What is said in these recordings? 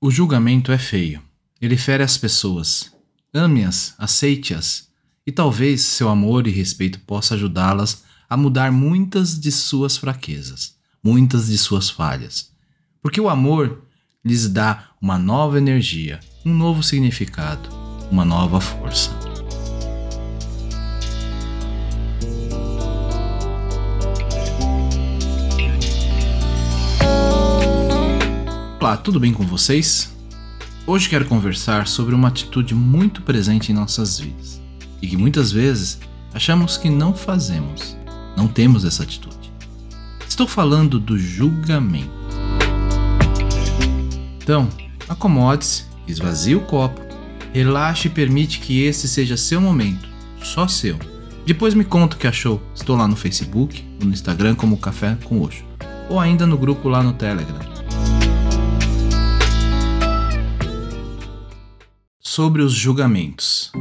O julgamento é feio. Ele fere as pessoas. Ame-as, aceite-as, e talvez seu amor e respeito possa ajudá-las a mudar muitas de suas fraquezas, muitas de suas falhas. Porque o amor lhes dá uma nova energia, um novo significado, uma nova força. Olá, tudo bem com vocês? Hoje quero conversar sobre uma atitude muito presente em nossas vidas e que muitas vezes achamos que não fazemos, não temos essa atitude. Estou falando do julgamento. Então, acomode-se, esvazie o copo, relaxe e permite que esse seja seu momento, só seu. Depois me conta o que achou. Estou lá no Facebook, no Instagram como Café com Oxo, ou ainda no grupo lá no Telegram. Sobre os julgamentos.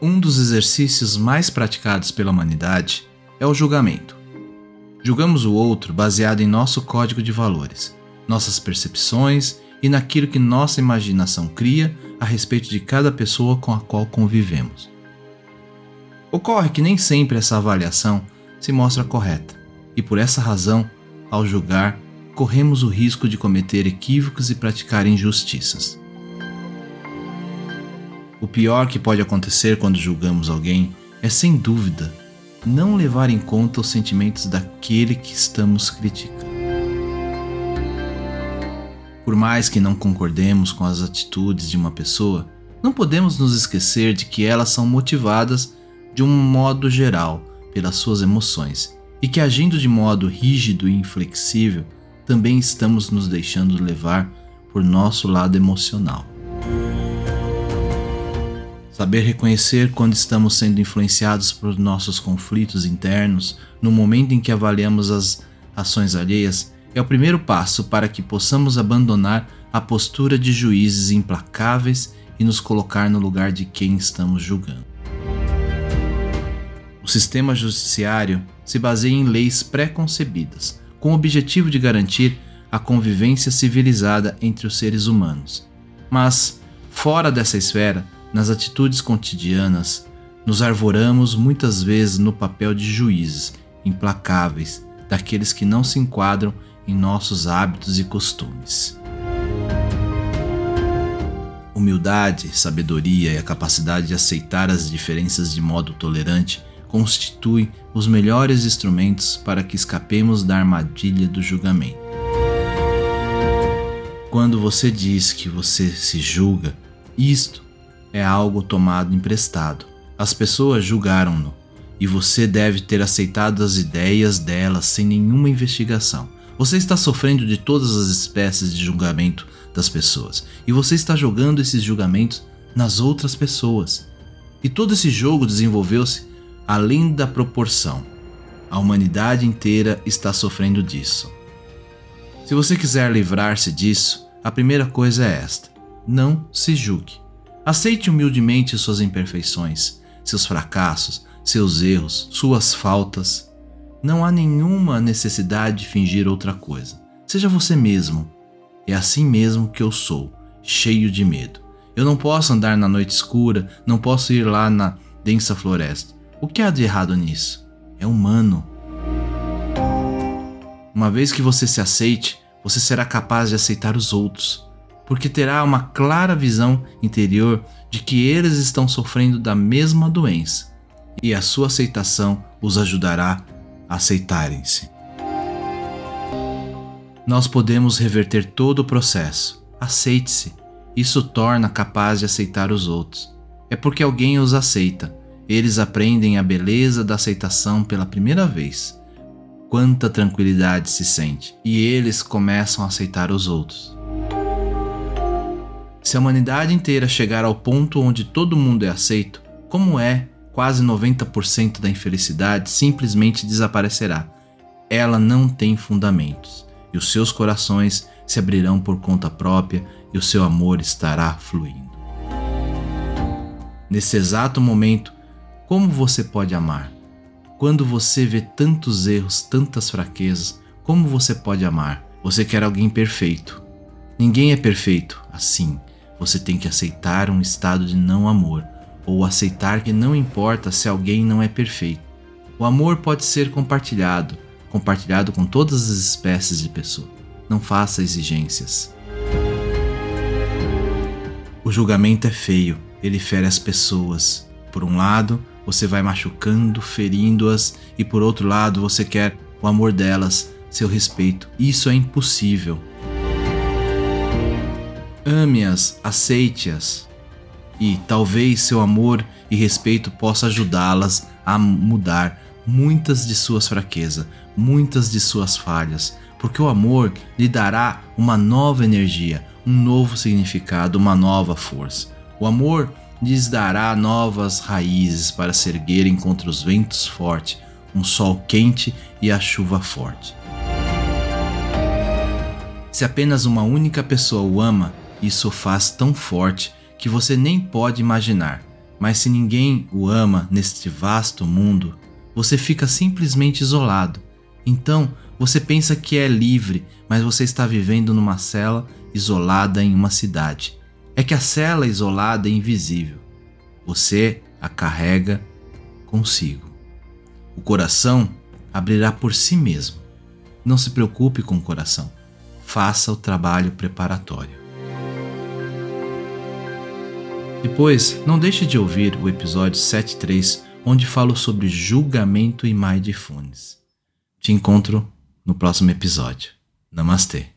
Um dos exercícios mais praticados pela humanidade é o julgamento. Julgamos o outro baseado em nosso código de valores, nossas percepções e naquilo que nossa imaginação cria a respeito de cada pessoa com a qual convivemos. Ocorre que nem sempre essa avaliação se mostra correta, e por essa razão, ao julgar, corremos o risco de cometer equívocos e praticar injustiças. O pior que pode acontecer quando julgamos alguém é, sem dúvida, não levar em conta os sentimentos daquele que estamos criticando. Por mais que não concordemos com as atitudes de uma pessoa, não podemos nos esquecer de que elas são motivadas de um modo geral pelas suas emoções e que agindo de modo rígido e inflexível, também estamos nos deixando levar por nosso lado emocional. Saber reconhecer quando estamos sendo influenciados por nossos conflitos internos no momento em que avaliamos as ações alheias é o primeiro passo para que possamos abandonar a postura de juízes implacáveis e nos colocar no lugar de quem estamos julgando. O sistema judiciário se baseia em leis pré-concebidas, com o objetivo de garantir a convivência civilizada entre os seres humanos. Mas, fora dessa esfera, nas atitudes cotidianas, nos arvoramos muitas vezes no papel de juízes implacáveis daqueles que não se enquadram em nossos hábitos e costumes. Humildade, sabedoria e a capacidade de aceitar as diferenças de modo tolerante constituem os melhores instrumentos para que escapemos da armadilha do julgamento. Quando você diz que você se julga, isto é algo tomado emprestado. As pessoas julgaram-no e você deve ter aceitado as ideias delas sem nenhuma investigação. Você está sofrendo de todas as espécies de julgamento das pessoas e você está jogando esses julgamentos nas outras pessoas. E todo esse jogo desenvolveu-se além da proporção. A humanidade inteira está sofrendo disso. Se você quiser livrar-se disso, a primeira coisa é esta: não se julgue. Aceite humildemente suas imperfeições, seus fracassos, seus erros, suas faltas. Não há nenhuma necessidade de fingir outra coisa. Seja você mesmo. É assim mesmo que eu sou, cheio de medo. Eu não posso andar na noite escura, não posso ir lá na densa floresta. O que há de errado nisso? É humano. Uma vez que você se aceite, você será capaz de aceitar os outros porque terá uma clara visão interior de que eles estão sofrendo da mesma doença, e a sua aceitação os ajudará a aceitarem-se. Nós podemos reverter todo o processo. Aceite-se. Isso torna capaz de aceitar os outros. É porque alguém os aceita. Eles aprendem a beleza da aceitação pela primeira vez. Quanta tranquilidade se sente. E eles começam a aceitar os outros. Se a humanidade inteira chegar ao ponto onde todo mundo é aceito, como é, quase 90% da infelicidade simplesmente desaparecerá. Ela não tem fundamentos, e os seus corações se abrirão por conta própria e o seu amor estará fluindo. Nesse exato momento, como você pode amar? Quando você vê tantos erros, tantas fraquezas, como você pode amar? Você quer alguém perfeito, Ninguém é perfeito, assim, você tem que aceitar um estado de não amor, ou aceitar que não importa se alguém não é perfeito. O amor pode ser compartilhado, compartilhado com todas as espécies de pessoa. Não faça exigências. O julgamento é feio, ele fere as pessoas. Por um lado, você vai machucando, ferindo-as, e por outro lado, você quer o amor delas, seu respeito. Isso é impossível. Ame-as, aceite-as, e talvez seu amor e respeito possa ajudá-las a mudar muitas de suas fraquezas, muitas de suas falhas, porque o amor lhe dará uma nova energia, um novo significado, uma nova força. O amor lhes dará novas raízes para se erguerem contra os ventos fortes, um sol quente e a chuva forte. Se apenas uma única pessoa o ama, isso faz tão forte que você nem pode imaginar. Mas se ninguém o ama neste vasto mundo, você fica simplesmente isolado. Então, você pensa que é livre, mas você está vivendo numa cela isolada em uma cidade. É que a cela isolada é invisível. Você a carrega consigo. O coração abrirá por si mesmo. Não se preocupe com o coração. Faça o trabalho preparatório. Depois, não deixe de ouvir o episódio 73, onde falo sobre julgamento e mindfulness. Te encontro no próximo episódio. Namastê.